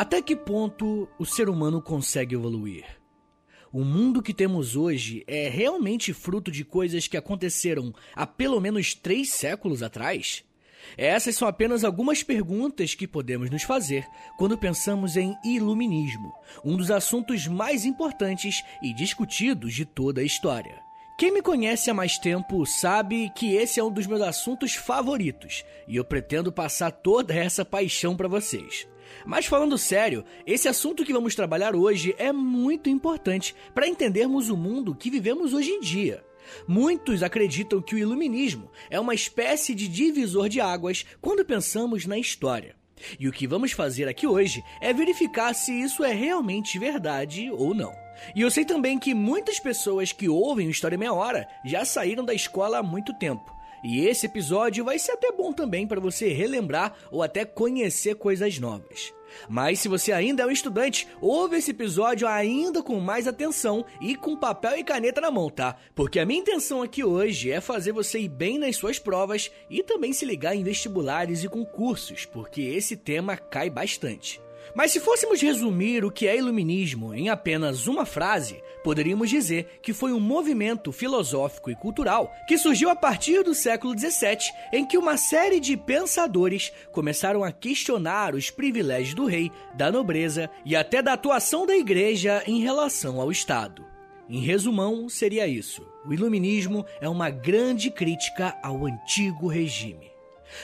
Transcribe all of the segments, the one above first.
Até que ponto o ser humano consegue evoluir? O mundo que temos hoje é realmente fruto de coisas que aconteceram há pelo menos três séculos atrás? Essas são apenas algumas perguntas que podemos nos fazer quando pensamos em iluminismo, um dos assuntos mais importantes e discutidos de toda a história. Quem me conhece há mais tempo sabe que esse é um dos meus assuntos favoritos e eu pretendo passar toda essa paixão para vocês. Mas falando sério, esse assunto que vamos trabalhar hoje é muito importante para entendermos o mundo que vivemos hoje em dia. Muitos acreditam que o iluminismo é uma espécie de divisor de águas quando pensamos na história. E o que vamos fazer aqui hoje é verificar se isso é realmente verdade ou não. E eu sei também que muitas pessoas que ouvem o História Meia Hora já saíram da escola há muito tempo. E esse episódio vai ser até bom também para você relembrar ou até conhecer coisas novas. Mas se você ainda é um estudante, ouve esse episódio ainda com mais atenção e com papel e caneta na mão, tá? Porque a minha intenção aqui hoje é fazer você ir bem nas suas provas e também se ligar em vestibulares e concursos, porque esse tema cai bastante. Mas se fôssemos resumir o que é iluminismo em apenas uma frase, poderíamos dizer que foi um movimento filosófico e cultural que surgiu a partir do século XVII, em que uma série de pensadores começaram a questionar os privilégios do rei, da nobreza e até da atuação da igreja em relação ao Estado. Em resumão, seria isso: o iluminismo é uma grande crítica ao antigo regime.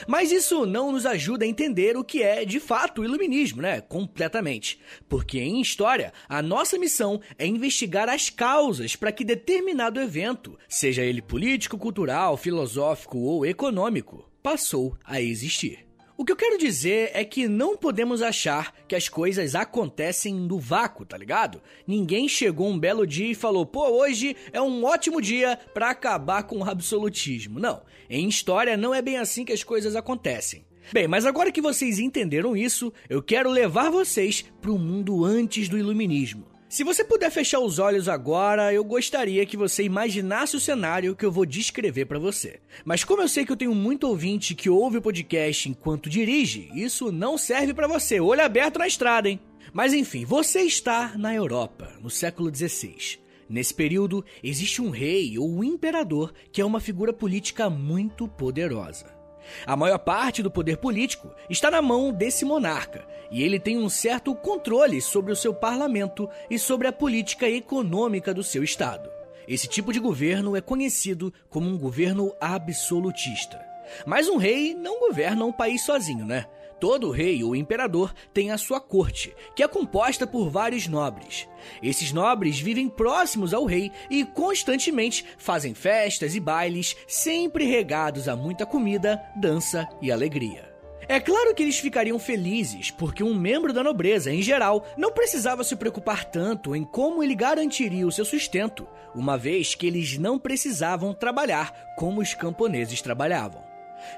Mas isso não nos ajuda a entender o que é de fato o iluminismo, né? Completamente. Porque em história, a nossa missão é investigar as causas para que determinado evento, seja ele político, cultural, filosófico ou econômico, passou a existir. O que eu quero dizer é que não podemos achar que as coisas acontecem no vácuo, tá ligado? Ninguém chegou um belo dia e falou: "Pô, hoje é um ótimo dia para acabar com o absolutismo". Não, em história não é bem assim que as coisas acontecem. Bem, mas agora que vocês entenderam isso, eu quero levar vocês para o mundo antes do iluminismo. Se você puder fechar os olhos agora, eu gostaria que você imaginasse o cenário que eu vou descrever para você. Mas como eu sei que eu tenho muito ouvinte que ouve o podcast enquanto dirige, isso não serve para você. Olho aberto na estrada, hein? Mas enfim, você está na Europa, no século XVI. Nesse período, existe um rei ou um imperador que é uma figura política muito poderosa. A maior parte do poder político está na mão desse monarca, e ele tem um certo controle sobre o seu parlamento e sobre a política econômica do seu estado. Esse tipo de governo é conhecido como um governo absolutista. Mas um rei não governa um país sozinho, né? Todo rei ou imperador tem a sua corte, que é composta por vários nobres. Esses nobres vivem próximos ao rei e constantemente fazem festas e bailes, sempre regados a muita comida, dança e alegria. É claro que eles ficariam felizes, porque um membro da nobreza, em geral, não precisava se preocupar tanto em como ele garantiria o seu sustento, uma vez que eles não precisavam trabalhar como os camponeses trabalhavam.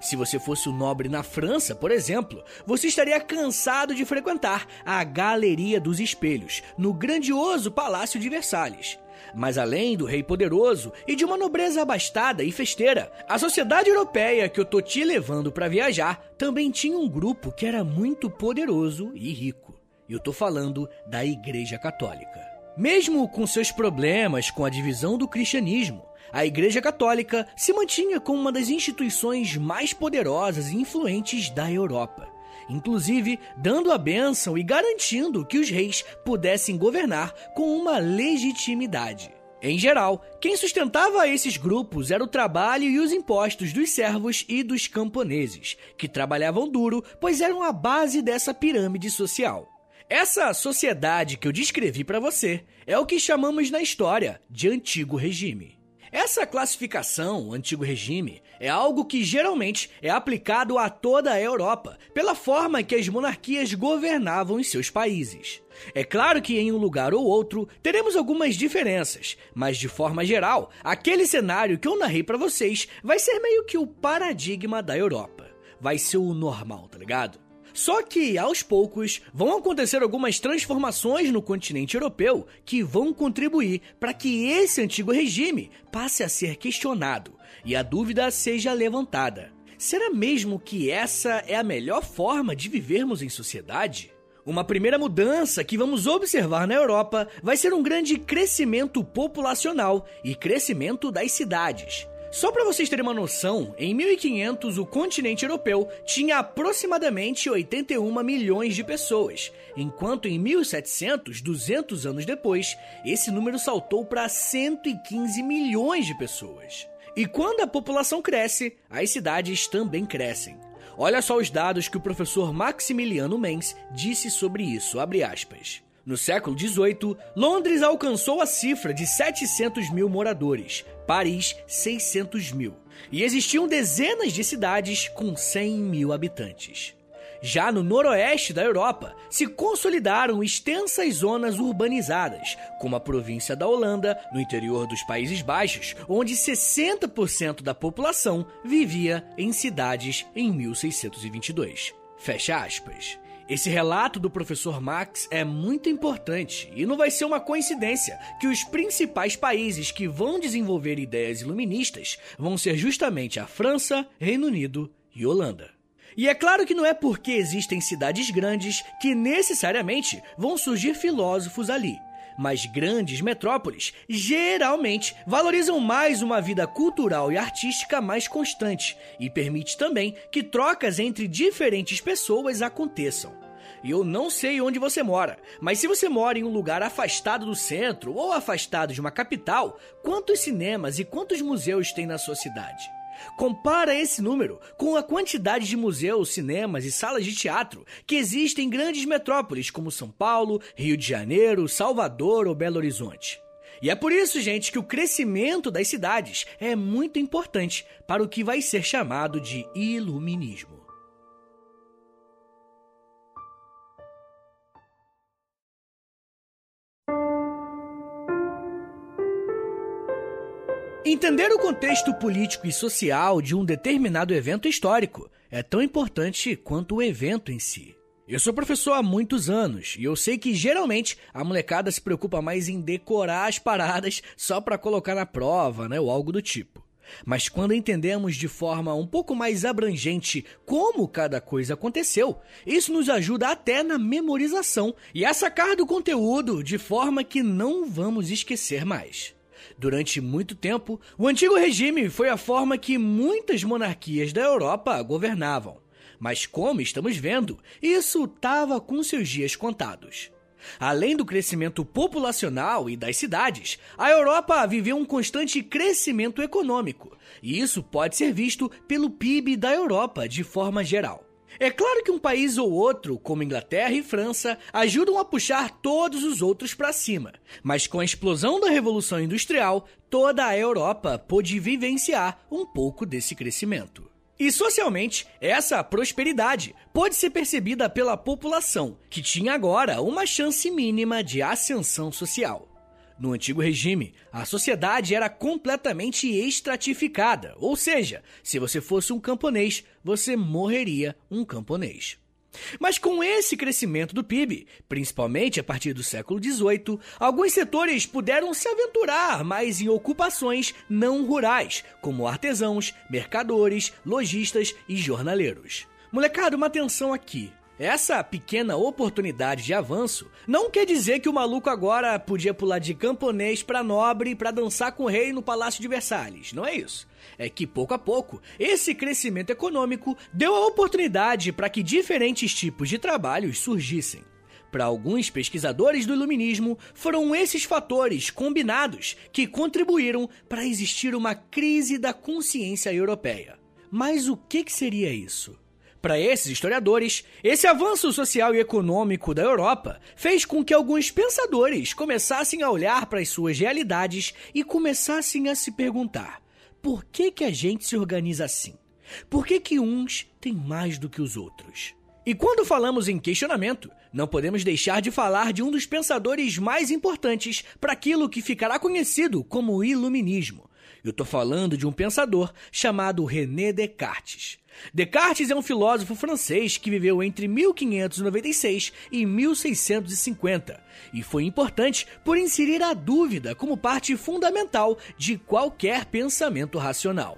Se você fosse um nobre na França, por exemplo, você estaria cansado de frequentar a Galeria dos Espelhos, no grandioso Palácio de Versalhes. Mas além do rei poderoso e de uma nobreza abastada e festeira, a sociedade europeia que eu tô te levando para viajar também tinha um grupo que era muito poderoso e rico. E eu tô falando da Igreja Católica. Mesmo com seus problemas com a divisão do cristianismo, a Igreja Católica se mantinha como uma das instituições mais poderosas e influentes da Europa, inclusive dando a bênção e garantindo que os reis pudessem governar com uma legitimidade. Em geral, quem sustentava esses grupos era o trabalho e os impostos dos servos e dos camponeses, que trabalhavam duro, pois eram a base dessa pirâmide social. Essa sociedade que eu descrevi para você é o que chamamos na história de antigo regime. Essa classificação, antigo regime, é algo que geralmente é aplicado a toda a Europa, pela forma que as monarquias governavam em seus países. É claro que em um lugar ou outro teremos algumas diferenças, mas de forma geral, aquele cenário que eu narrei para vocês vai ser meio que o paradigma da Europa. Vai ser o normal, tá ligado? Só que, aos poucos, vão acontecer algumas transformações no continente europeu que vão contribuir para que esse antigo regime passe a ser questionado e a dúvida seja levantada. Será mesmo que essa é a melhor forma de vivermos em sociedade? Uma primeira mudança que vamos observar na Europa vai ser um grande crescimento populacional e crescimento das cidades. Só para vocês terem uma noção, em 1500 o continente europeu tinha aproximadamente 81 milhões de pessoas, enquanto em 1700, 200 anos depois, esse número saltou para 115 milhões de pessoas. E quando a população cresce, as cidades também crescem. Olha só os dados que o professor Maximiliano Menz disse sobre isso, No século XVIII, Londres alcançou a cifra de 700 mil moradores, Paris 600 mil. E existiam dezenas de cidades com 100 mil habitantes. Já no noroeste da Europa, se consolidaram extensas zonas urbanizadas, como a província da Holanda, no interior dos Países Baixos, onde 60% da população vivia em cidades em 1622. Fecha aspas. Esse relato do professor Max é muito importante e não vai ser uma coincidência que os principais países que vão desenvolver ideias iluministas vão ser justamente a França, Reino Unido e Holanda. E é claro que não é porque existem cidades grandes que necessariamente vão surgir filósofos ali. Mas grandes metrópoles geralmente valorizam mais uma vida cultural e artística mais constante e permite também que trocas entre diferentes pessoas aconteçam. Eu não sei onde você mora, mas se você mora em um lugar afastado do centro ou afastado de uma capital, quantos cinemas e quantos museus tem na sua cidade? Compara esse número com a quantidade de museus, cinemas e salas de teatro que existem em grandes metrópoles como São Paulo, Rio de Janeiro, Salvador ou Belo Horizonte. E é por isso, gente, que o crescimento das cidades é muito importante para o que vai ser chamado de iluminismo. Entender o contexto político e social de um determinado evento histórico é tão importante quanto o evento em si. Eu sou professor há muitos anos e eu sei que geralmente a molecada se preocupa mais em decorar as paradas só para colocar na prova, né, ou algo do tipo. Mas quando entendemos de forma um pouco mais abrangente como cada coisa aconteceu, isso nos ajuda até na memorização e a sacar do conteúdo de forma que não vamos esquecer mais. Durante muito tempo, o antigo regime foi a forma que muitas monarquias da Europa governavam. Mas, como estamos vendo, isso estava com seus dias contados. Além do crescimento populacional e das cidades, a Europa viveu um constante crescimento econômico, e isso pode ser visto pelo PIB da Europa de forma geral. É claro que um país ou outro, como Inglaterra e França, ajudam a puxar todos os outros para cima, mas com a explosão da Revolução Industrial, toda a Europa pôde vivenciar um pouco desse crescimento. E socialmente, essa prosperidade pode ser percebida pela população, que tinha agora uma chance mínima de ascensão social. No antigo regime, a sociedade era completamente estratificada, ou seja, se você fosse um camponês, você morreria um camponês. Mas com esse crescimento do PIB, principalmente a partir do século XVIII, alguns setores puderam se aventurar mais em ocupações não rurais, como artesãos, mercadores, lojistas e jornaleiros. Molecada, uma atenção aqui. Essa pequena oportunidade de avanço não quer dizer que o maluco agora podia pular de camponês para nobre para dançar com o rei no Palácio de Versalhes. Não é isso. É que pouco a pouco, esse crescimento econômico deu a oportunidade para que diferentes tipos de trabalhos surgissem. Para alguns pesquisadores do iluminismo, foram esses fatores combinados que contribuíram para existir uma crise da consciência europeia. Mas o que, que seria isso? Para esses historiadores, esse avanço social e econômico da Europa fez com que alguns pensadores começassem a olhar para as suas realidades e começassem a se perguntar: por que, que a gente se organiza assim? Por que, que uns têm mais do que os outros? E quando falamos em questionamento, não podemos deixar de falar de um dos pensadores mais importantes para aquilo que ficará conhecido como Iluminismo. Eu estou falando de um pensador chamado René Descartes. Descartes é um filósofo francês que viveu entre 1596 e 1650 e foi importante por inserir a dúvida como parte fundamental de qualquer pensamento racional.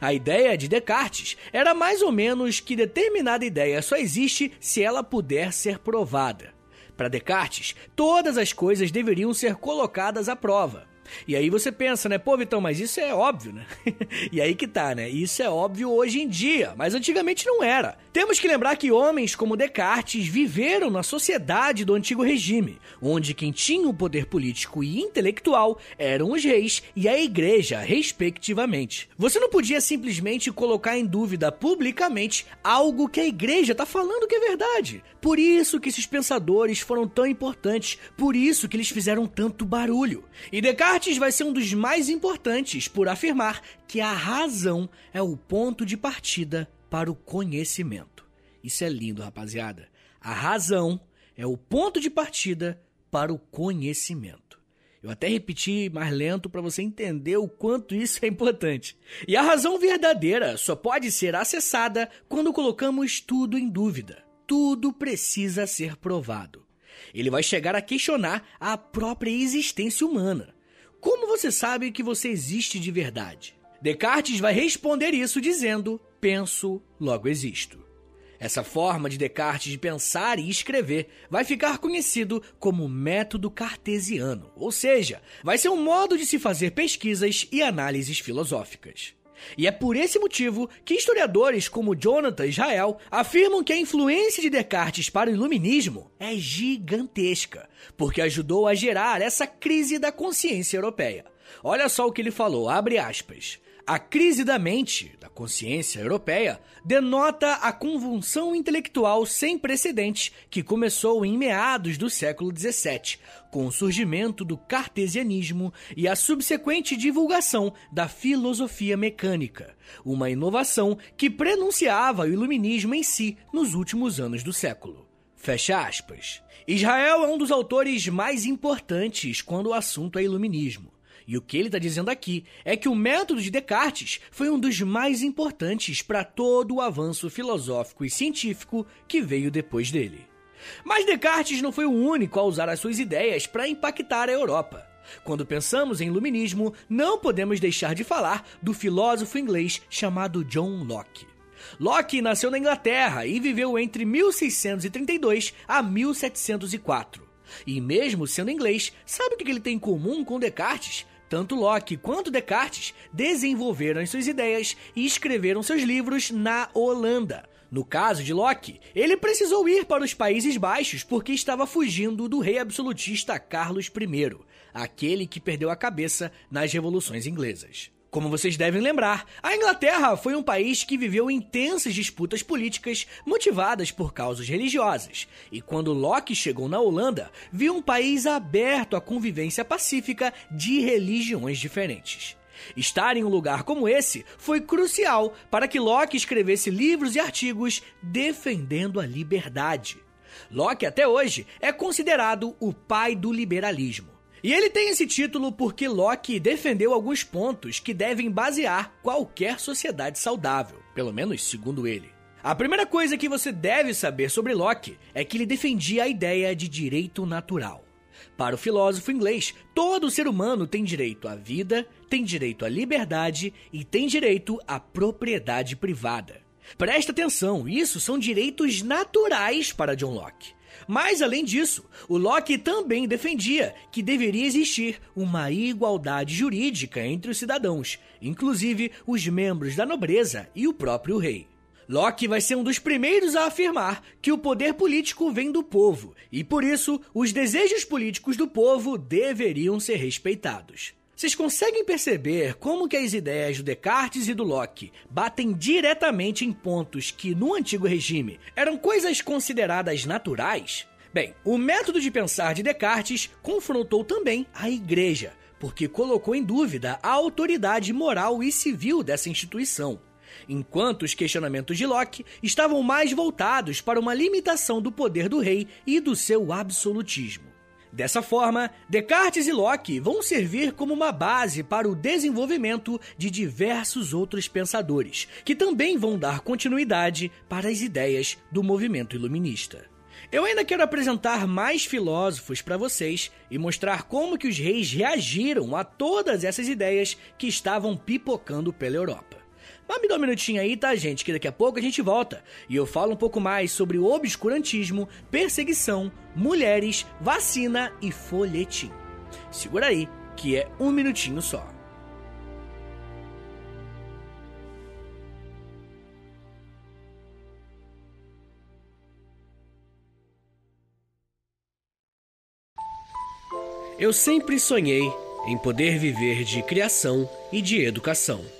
A ideia de Descartes era mais ou menos que determinada ideia só existe se ela puder ser provada. Para Descartes, todas as coisas deveriam ser colocadas à prova. E aí você pensa, né? Pô, Vitão, mas isso é óbvio, né? e aí que tá, né? Isso é óbvio hoje em dia, mas antigamente não era. Temos que lembrar que homens como Descartes viveram na sociedade do antigo regime, onde quem tinha o poder político e intelectual eram os reis e a igreja, respectivamente. Você não podia simplesmente colocar em dúvida publicamente algo que a igreja está falando que é verdade. Por isso que esses pensadores foram tão importantes, por isso que eles fizeram tanto barulho. E Descartes vai ser um dos mais importantes por afirmar que a razão é o ponto de partida para o conhecimento. Isso é lindo, rapaziada. A razão é o ponto de partida para o conhecimento. Eu até repeti mais lento para você entender o quanto isso é importante. E a razão verdadeira só pode ser acessada quando colocamos tudo em dúvida. Tudo precisa ser provado. Ele vai chegar a questionar a própria existência humana. Como você sabe que você existe de verdade? Descartes vai responder isso dizendo: penso, logo existo. Essa forma de Descartes de pensar e escrever vai ficar conhecido como método cartesiano, ou seja, vai ser um modo de se fazer pesquisas e análises filosóficas. E é por esse motivo que historiadores como Jonathan Israel afirmam que a influência de Descartes para o iluminismo é gigantesca, porque ajudou a gerar essa crise da consciência europeia. Olha só o que ele falou, abre aspas. A crise da mente, da consciência europeia, denota a convulsão intelectual sem precedentes que começou em meados do século XVII, com o surgimento do cartesianismo e a subsequente divulgação da filosofia mecânica, uma inovação que prenunciava o iluminismo em si nos últimos anos do século. Fecha aspas. Israel é um dos autores mais importantes quando o assunto é iluminismo. E o que ele está dizendo aqui é que o método de Descartes foi um dos mais importantes para todo o avanço filosófico e científico que veio depois dele. Mas Descartes não foi o único a usar as suas ideias para impactar a Europa. Quando pensamos em iluminismo, não podemos deixar de falar do filósofo inglês chamado John Locke. Locke nasceu na Inglaterra e viveu entre 1632 a 1704. E mesmo sendo inglês, sabe o que ele tem em comum com Descartes? Tanto Locke quanto Descartes desenvolveram as suas ideias e escreveram seus livros na Holanda. No caso de Locke, ele precisou ir para os Países Baixos porque estava fugindo do rei absolutista Carlos I, aquele que perdeu a cabeça nas revoluções inglesas. Como vocês devem lembrar, a Inglaterra foi um país que viveu intensas disputas políticas motivadas por causas religiosas, e quando Locke chegou na Holanda, viu um país aberto à convivência pacífica de religiões diferentes. Estar em um lugar como esse foi crucial para que Locke escrevesse livros e artigos defendendo a liberdade. Locke, até hoje, é considerado o pai do liberalismo. E ele tem esse título porque Locke defendeu alguns pontos que devem basear qualquer sociedade saudável, pelo menos segundo ele. A primeira coisa que você deve saber sobre Locke é que ele defendia a ideia de direito natural. Para o filósofo inglês, todo ser humano tem direito à vida, tem direito à liberdade e tem direito à propriedade privada. Presta atenção, isso são direitos naturais para John Locke. Mas, além disso, o Locke também defendia que deveria existir uma igualdade jurídica entre os cidadãos, inclusive os membros da nobreza e o próprio rei. Locke vai ser um dos primeiros a afirmar que o poder político vem do povo e, por isso, os desejos políticos do povo deveriam ser respeitados. Vocês conseguem perceber como que as ideias do Descartes e do Locke batem diretamente em pontos que no antigo regime eram coisas consideradas naturais? Bem, o método de pensar de Descartes confrontou também a igreja, porque colocou em dúvida a autoridade moral e civil dessa instituição enquanto os questionamentos de Locke estavam mais voltados para uma limitação do poder do rei e do seu absolutismo. Dessa forma, Descartes e Locke vão servir como uma base para o desenvolvimento de diversos outros pensadores, que também vão dar continuidade para as ideias do movimento iluminista. Eu ainda quero apresentar mais filósofos para vocês e mostrar como que os reis reagiram a todas essas ideias que estavam pipocando pela Europa. Mas me dá um minutinho aí, tá, gente? Que daqui a pouco a gente volta e eu falo um pouco mais sobre o obscurantismo, perseguição, mulheres, vacina e folhetim. Segura aí, que é um minutinho só. Eu sempre sonhei em poder viver de criação e de educação.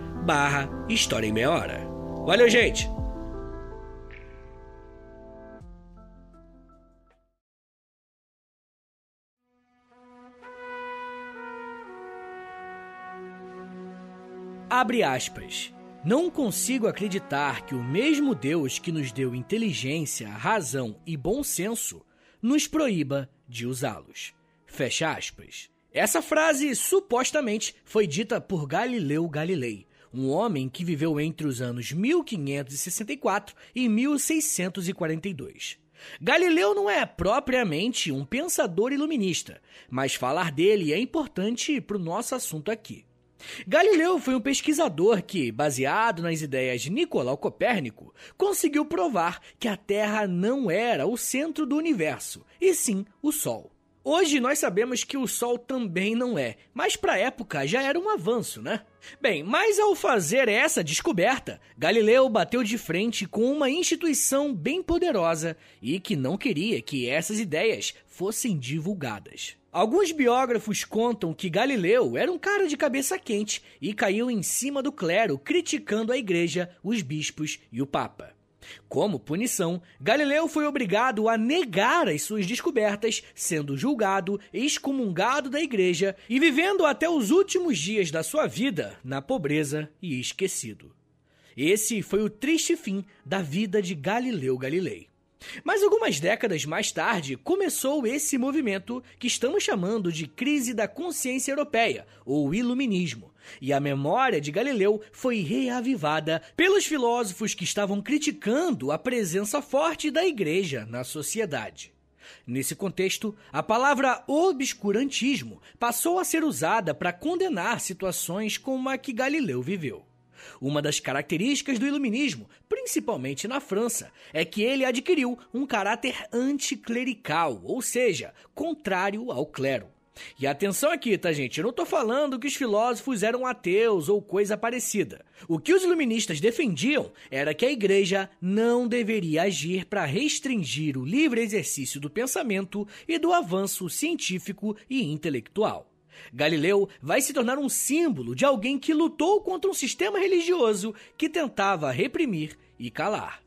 barra História em Meia Hora. Valeu, gente! Abre aspas. Não consigo acreditar que o mesmo Deus que nos deu inteligência, razão e bom senso nos proíba de usá-los. Fecha aspas. Essa frase supostamente foi dita por Galileu Galilei, um homem que viveu entre os anos 1564 e 1642. Galileu não é propriamente um pensador iluminista, mas falar dele é importante para o nosso assunto aqui. Galileu foi um pesquisador que, baseado nas ideias de Nicolau Copérnico, conseguiu provar que a Terra não era o centro do universo, e sim o Sol. Hoje nós sabemos que o Sol também não é, mas para a época já era um avanço, né? Bem, mas ao fazer essa descoberta, Galileu bateu de frente com uma instituição bem poderosa e que não queria que essas ideias fossem divulgadas. Alguns biógrafos contam que Galileu era um cara de cabeça quente e caiu em cima do clero, criticando a igreja, os bispos e o papa. Como punição, Galileu foi obrigado a negar as suas descobertas, sendo julgado, excomungado da igreja e vivendo até os últimos dias da sua vida na pobreza e esquecido. Esse foi o triste fim da vida de Galileu Galilei. Mas algumas décadas mais tarde começou esse movimento que estamos chamando de crise da consciência europeia, ou iluminismo, e a memória de Galileu foi reavivada pelos filósofos que estavam criticando a presença forte da igreja na sociedade. Nesse contexto, a palavra obscurantismo passou a ser usada para condenar situações como a que Galileu viveu. Uma das características do iluminismo, principalmente na França, é que ele adquiriu um caráter anticlerical, ou seja, contrário ao clero. E atenção aqui, tá, gente? Eu não tô falando que os filósofos eram ateus ou coisa parecida. O que os iluministas defendiam era que a igreja não deveria agir para restringir o livre exercício do pensamento e do avanço científico e intelectual. Galileu vai se tornar um símbolo de alguém que lutou contra um sistema religioso que tentava reprimir e calar.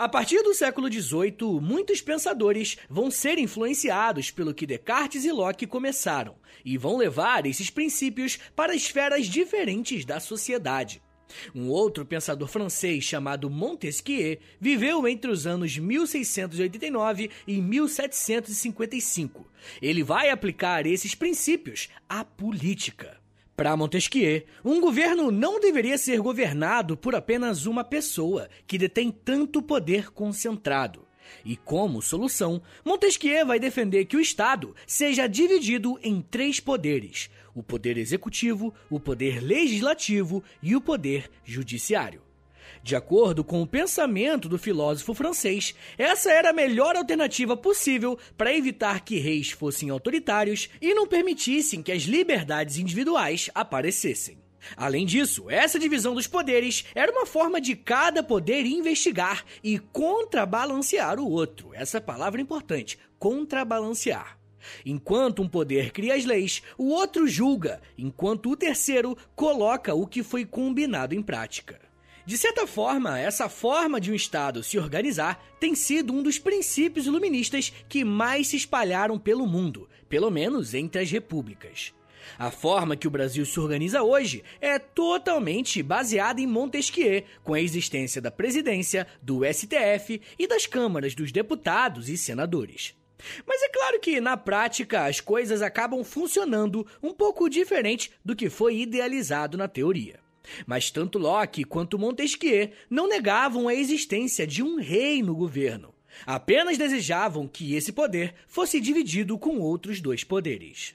A partir do século XVIII, muitos pensadores vão ser influenciados pelo que Descartes e Locke começaram e vão levar esses princípios para esferas diferentes da sociedade. Um outro pensador francês chamado Montesquieu viveu entre os anos 1689 e 1755. Ele vai aplicar esses princípios à política. Para Montesquieu, um governo não deveria ser governado por apenas uma pessoa que detém tanto poder concentrado. E como solução, Montesquieu vai defender que o Estado seja dividido em três poderes: o poder executivo, o poder legislativo e o poder judiciário. De acordo com o pensamento do filósofo francês, essa era a melhor alternativa possível para evitar que reis fossem autoritários e não permitissem que as liberdades individuais aparecessem. Além disso, essa divisão dos poderes era uma forma de cada poder investigar e contrabalancear o outro. Essa palavra é importante: contrabalancear. Enquanto um poder cria as leis, o outro julga, enquanto o terceiro coloca o que foi combinado em prática. De certa forma, essa forma de um Estado se organizar tem sido um dos princípios iluministas que mais se espalharam pelo mundo, pelo menos entre as repúblicas. A forma que o Brasil se organiza hoje é totalmente baseada em Montesquieu, com a existência da presidência, do STF e das câmaras dos deputados e senadores. Mas é claro que, na prática, as coisas acabam funcionando um pouco diferente do que foi idealizado na teoria. Mas tanto Locke quanto Montesquieu não negavam a existência de um rei no governo. Apenas desejavam que esse poder fosse dividido com outros dois poderes.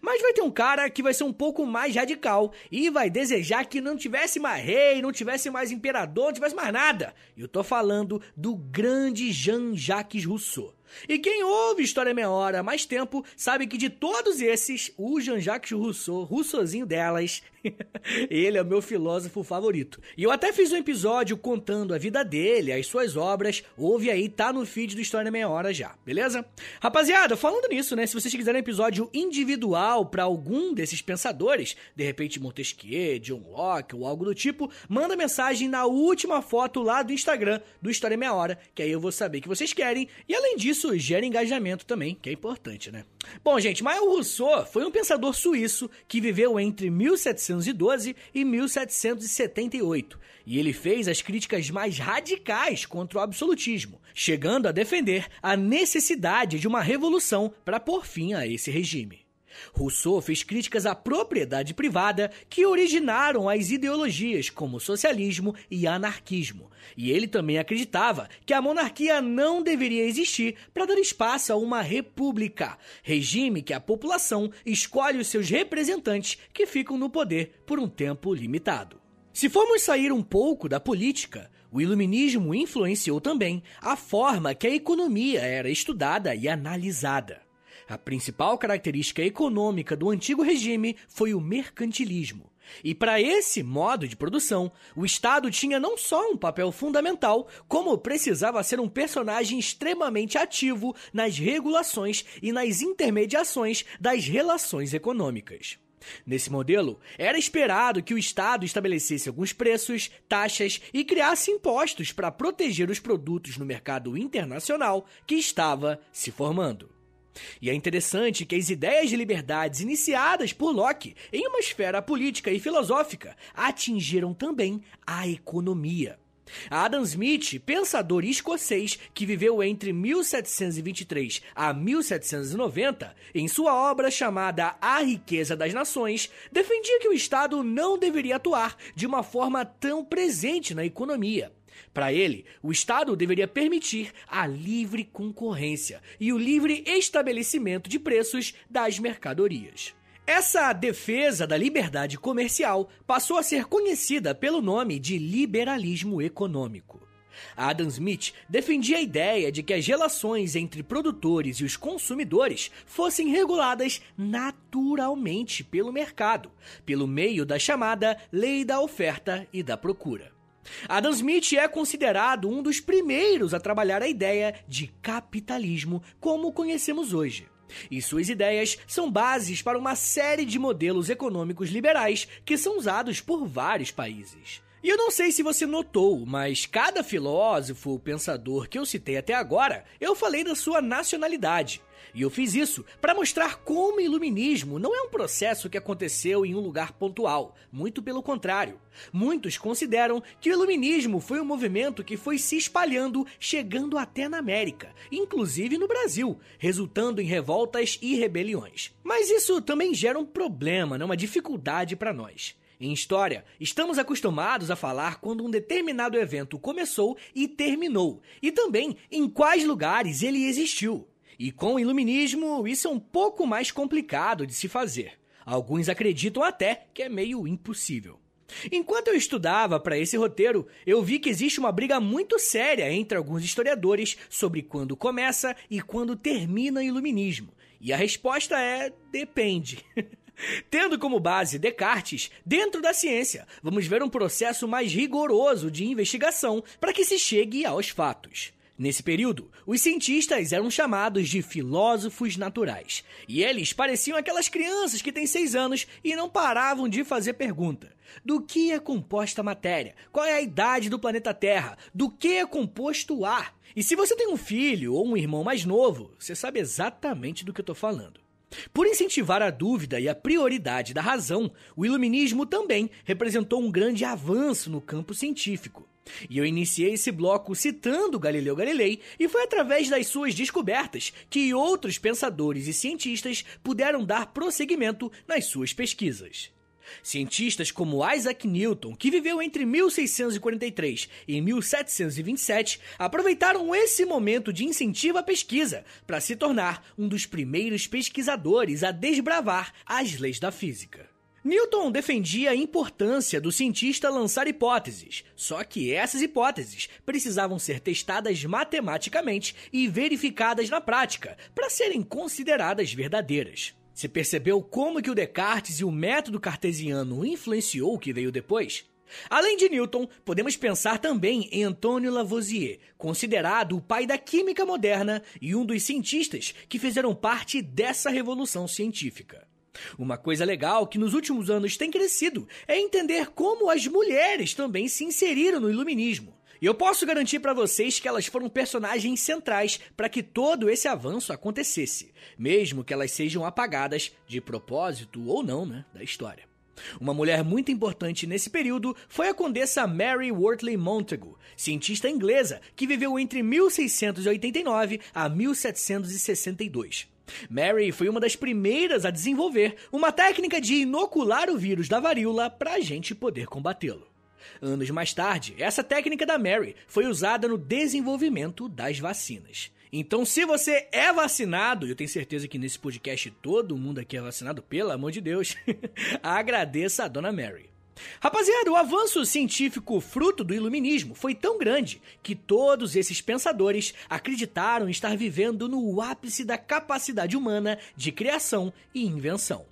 Mas vai ter um cara que vai ser um pouco mais radical e vai desejar que não tivesse mais rei, não tivesse mais imperador, não tivesse mais nada. Eu tô falando do grande Jean-Jacques Rousseau. E quem ouve História Meia Hora há mais tempo sabe que de todos esses, o Jean-Jacques Rousseau, Rousseauzinho delas, ele é o meu filósofo favorito. E eu até fiz um episódio contando a vida dele, as suas obras, ouve aí, tá no feed do História Meia Hora já, beleza? Rapaziada, falando nisso, né, se vocês quiserem um episódio individual para algum desses pensadores, de repente Montesquieu, John Locke ou algo do tipo, manda mensagem na última foto lá do Instagram do História Meia Hora, que aí eu vou saber que vocês querem. E além disso, isso gera engajamento também, que é importante, né? Bom, gente, Mael Rousseau foi um pensador suíço que viveu entre 1712 e 1778, e ele fez as críticas mais radicais contra o absolutismo, chegando a defender a necessidade de uma revolução para pôr fim a esse regime. Rousseau fez críticas à propriedade privada que originaram as ideologias como socialismo e anarquismo. E ele também acreditava que a monarquia não deveria existir para dar espaço a uma república, regime que a população escolhe os seus representantes que ficam no poder por um tempo limitado. Se formos sair um pouco da política, o iluminismo influenciou também a forma que a economia era estudada e analisada. A principal característica econômica do antigo regime foi o mercantilismo. E para esse modo de produção, o Estado tinha não só um papel fundamental, como precisava ser um personagem extremamente ativo nas regulações e nas intermediações das relações econômicas. Nesse modelo, era esperado que o Estado estabelecesse alguns preços, taxas e criasse impostos para proteger os produtos no mercado internacional que estava se formando. E é interessante que as ideias de liberdades iniciadas por Locke em uma esfera política e filosófica atingiram também a economia. Adam Smith, pensador escocês que viveu entre 1723 a 1790, em sua obra chamada A Riqueza das Nações, defendia que o Estado não deveria atuar de uma forma tão presente na economia. Para ele, o Estado deveria permitir a livre concorrência e o livre estabelecimento de preços das mercadorias. Essa defesa da liberdade comercial passou a ser conhecida pelo nome de liberalismo econômico. Adam Smith defendia a ideia de que as relações entre produtores e os consumidores fossem reguladas naturalmente pelo mercado, pelo meio da chamada lei da oferta e da procura. Adam Smith é considerado um dos primeiros a trabalhar a ideia de capitalismo como conhecemos hoje. E suas ideias são bases para uma série de modelos econômicos liberais que são usados por vários países. E eu não sei se você notou, mas cada filósofo, pensador que eu citei até agora, eu falei da sua nacionalidade. E eu fiz isso para mostrar como o iluminismo não é um processo que aconteceu em um lugar pontual, muito pelo contrário. Muitos consideram que o iluminismo foi um movimento que foi se espalhando, chegando até na América, inclusive no Brasil, resultando em revoltas e rebeliões. Mas isso também gera um problema, né? uma dificuldade para nós. Em história, estamos acostumados a falar quando um determinado evento começou e terminou, e também em quais lugares ele existiu. E com o iluminismo, isso é um pouco mais complicado de se fazer. Alguns acreditam até que é meio impossível. Enquanto eu estudava para esse roteiro, eu vi que existe uma briga muito séria entre alguns historiadores sobre quando começa e quando termina o iluminismo. E a resposta é: depende. Tendo como base Descartes, dentro da ciência, vamos ver um processo mais rigoroso de investigação para que se chegue aos fatos. Nesse período, os cientistas eram chamados de filósofos naturais, e eles pareciam aquelas crianças que têm seis anos e não paravam de fazer pergunta. Do que é composta a matéria? Qual é a idade do planeta Terra? Do que é composto o ar? E se você tem um filho ou um irmão mais novo, você sabe exatamente do que eu estou falando. Por incentivar a dúvida e a prioridade da razão, o iluminismo também representou um grande avanço no campo científico. E eu iniciei esse bloco citando Galileu Galilei, e foi através das suas descobertas que outros pensadores e cientistas puderam dar prosseguimento nas suas pesquisas. Cientistas como Isaac Newton, que viveu entre 1643 e 1727, aproveitaram esse momento de incentivo à pesquisa para se tornar um dos primeiros pesquisadores a desbravar as leis da física. Newton defendia a importância do cientista lançar hipóteses, só que essas hipóteses precisavam ser testadas matematicamente e verificadas na prática para serem consideradas verdadeiras. Você percebeu como que o Descartes e o método cartesiano influenciou o que veio depois? Além de Newton, podemos pensar também em Antônio Lavoisier, considerado o pai da química moderna e um dos cientistas que fizeram parte dessa revolução científica. Uma coisa legal que nos últimos anos tem crescido é entender como as mulheres também se inseriram no iluminismo. E eu posso garantir para vocês que elas foram personagens centrais para que todo esse avanço acontecesse, mesmo que elas sejam apagadas de propósito ou não, né, da história. Uma mulher muito importante nesse período foi a condessa Mary Wortley Montagu, cientista inglesa que viveu entre 1689 a 1762. Mary foi uma das primeiras a desenvolver uma técnica de inocular o vírus da varíola para a gente poder combatê-lo. Anos mais tarde, essa técnica da Mary foi usada no desenvolvimento das vacinas. Então, se você é vacinado, e eu tenho certeza que nesse podcast todo mundo aqui é vacinado, pelo amor de Deus, agradeça a Dona Mary. Rapaziada, o avanço científico fruto do iluminismo foi tão grande que todos esses pensadores acreditaram estar vivendo no ápice da capacidade humana de criação e invenção.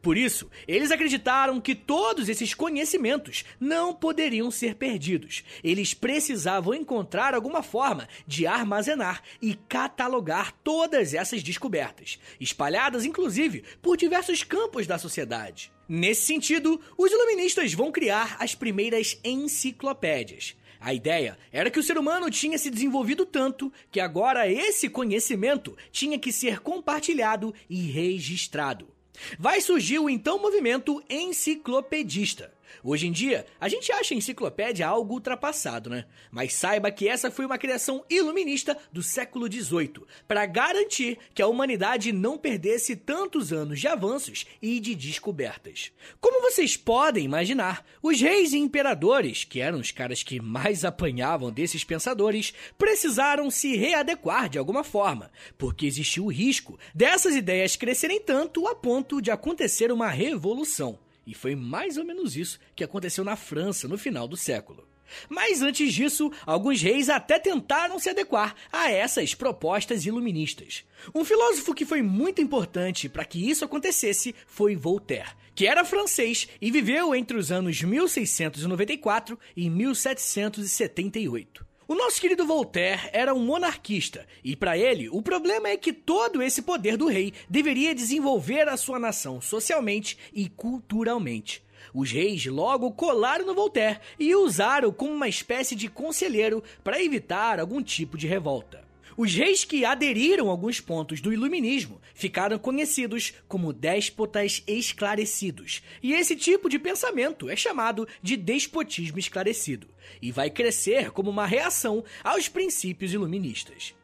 Por isso, eles acreditaram que todos esses conhecimentos não poderiam ser perdidos. Eles precisavam encontrar alguma forma de armazenar e catalogar todas essas descobertas, espalhadas inclusive por diversos campos da sociedade. Nesse sentido, os iluministas vão criar as primeiras enciclopédias. A ideia era que o ser humano tinha se desenvolvido tanto que agora esse conhecimento tinha que ser compartilhado e registrado. Vai surgir o então movimento enciclopedista. Hoje em dia, a gente acha a enciclopédia algo ultrapassado, né? Mas saiba que essa foi uma criação iluminista do século XVIII, para garantir que a humanidade não perdesse tantos anos de avanços e de descobertas. Como vocês podem imaginar, os reis e imperadores, que eram os caras que mais apanhavam desses pensadores, precisaram se readequar de alguma forma, porque existiu o risco dessas ideias crescerem tanto a ponto de acontecer uma revolução. E foi mais ou menos isso que aconteceu na França no final do século. Mas antes disso, alguns reis até tentaram se adequar a essas propostas iluministas. Um filósofo que foi muito importante para que isso acontecesse foi Voltaire, que era francês e viveu entre os anos 1694 e 1778. O nosso querido Voltaire era um monarquista, e para ele o problema é que todo esse poder do rei deveria desenvolver a sua nação socialmente e culturalmente. Os reis logo colaram no Voltaire e o usaram como uma espécie de conselheiro para evitar algum tipo de revolta. Os reis que aderiram a alguns pontos do iluminismo ficaram conhecidos como déspotas esclarecidos, e esse tipo de pensamento é chamado de despotismo esclarecido, e vai crescer como uma reação aos princípios iluministas.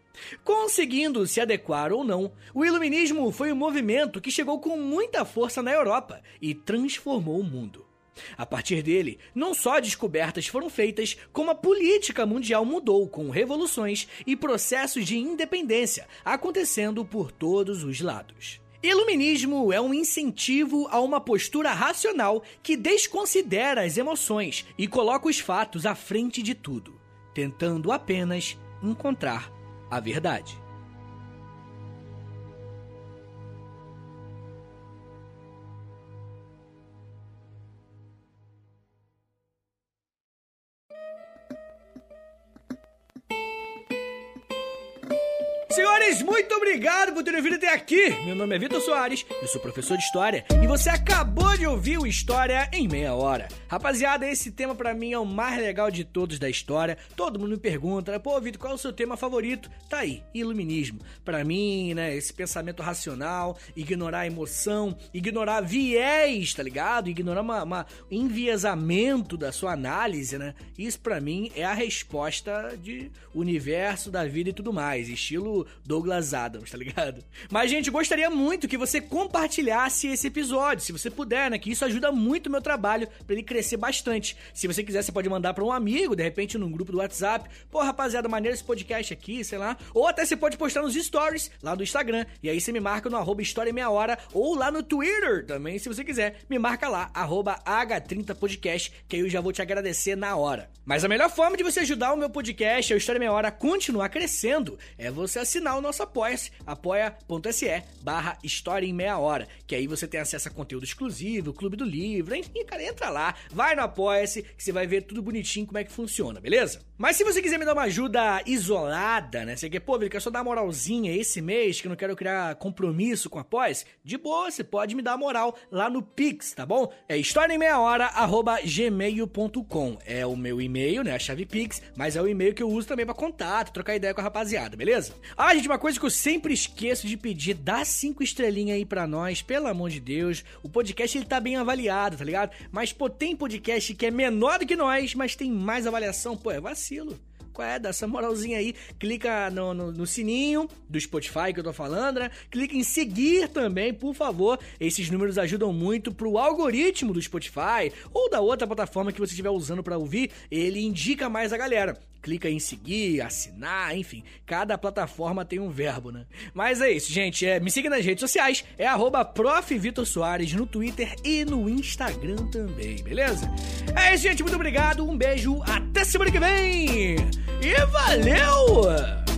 Conseguindo se adequar ou não, o Iluminismo foi um movimento que chegou com muita força na Europa e transformou o mundo. A partir dele, não só descobertas foram feitas, como a política mundial mudou com revoluções e processos de independência acontecendo por todos os lados. Iluminismo é um incentivo a uma postura racional que desconsidera as emoções e coloca os fatos à frente de tudo, tentando apenas encontrar a verdade. Sigo Muito obrigado por terem vindo até aqui. Meu nome é Vitor Soares, eu sou professor de História e você acabou de ouvir o História em Meia Hora. Rapaziada, esse tema para mim é o mais legal de todos da história. Todo mundo me pergunta, pô, Vitor, qual é o seu tema favorito? Tá aí, iluminismo. Para mim, né, esse pensamento racional, ignorar a emoção, ignorar viés, tá ligado? Ignorar uma, uma enviesamento da sua análise, né? Isso para mim é a resposta de universo, da vida e tudo mais. Estilo Douglas Adams, tá ligado? Mas, gente, gostaria muito que você compartilhasse esse episódio, se você puder, né? Que isso ajuda muito o meu trabalho para ele crescer bastante. Se você quiser, você pode mandar para um amigo, de repente num grupo do WhatsApp. Pô, rapaziada, maneiro esse podcast aqui, sei lá. Ou até você pode postar nos stories lá do Instagram. E aí você me marca no arroba História Meia Hora ou lá no Twitter também, se você quiser. Me marca lá, arroba H30podcast, que aí eu já vou te agradecer na hora. Mas a melhor forma de você ajudar o meu podcast, a História Meia Hora, a continuar crescendo, é você assinar o nosso apoia-se, apoia.se barra História em Meia Hora, que aí você tem acesso a conteúdo exclusivo, Clube do Livro, enfim, cara, entra lá, vai no apoia-se, que você vai ver tudo bonitinho como é que funciona, beleza? Mas se você quiser me dar uma ajuda isolada, né, você quer, pô, quer só dar uma moralzinha esse mês, que eu não quero criar compromisso com apoia de boa, você pode me dar moral lá no Pix, tá bom? É história em meia hora, arroba gmail.com, é o meu e-mail, né, a chave Pix, mas é o e-mail que eu uso também para contato, trocar ideia com a rapaziada, beleza? Ah, gente, uma coisa que eu sempre esqueço de pedir, dá cinco estrelinhas aí pra nós, pelo amor de Deus. O podcast ele tá bem avaliado, tá ligado? Mas, pô, tem podcast que é menor do que nós, mas tem mais avaliação, pô, é vacilo qual é? Dá essa moralzinha aí. Clica no, no, no, sininho do Spotify que eu tô falando, né? Clica em seguir também, por favor. Esses números ajudam muito pro algoritmo do Spotify ou da outra plataforma que você estiver usando para ouvir. Ele indica mais a galera. Clica em seguir, assinar, enfim. Cada plataforma tem um verbo, né? Mas é isso, gente. É, me siga nas redes sociais. É arroba no Twitter e no Instagram também, beleza? É isso, gente. Muito obrigado. Um beijo. Até semana que vem. E valeu!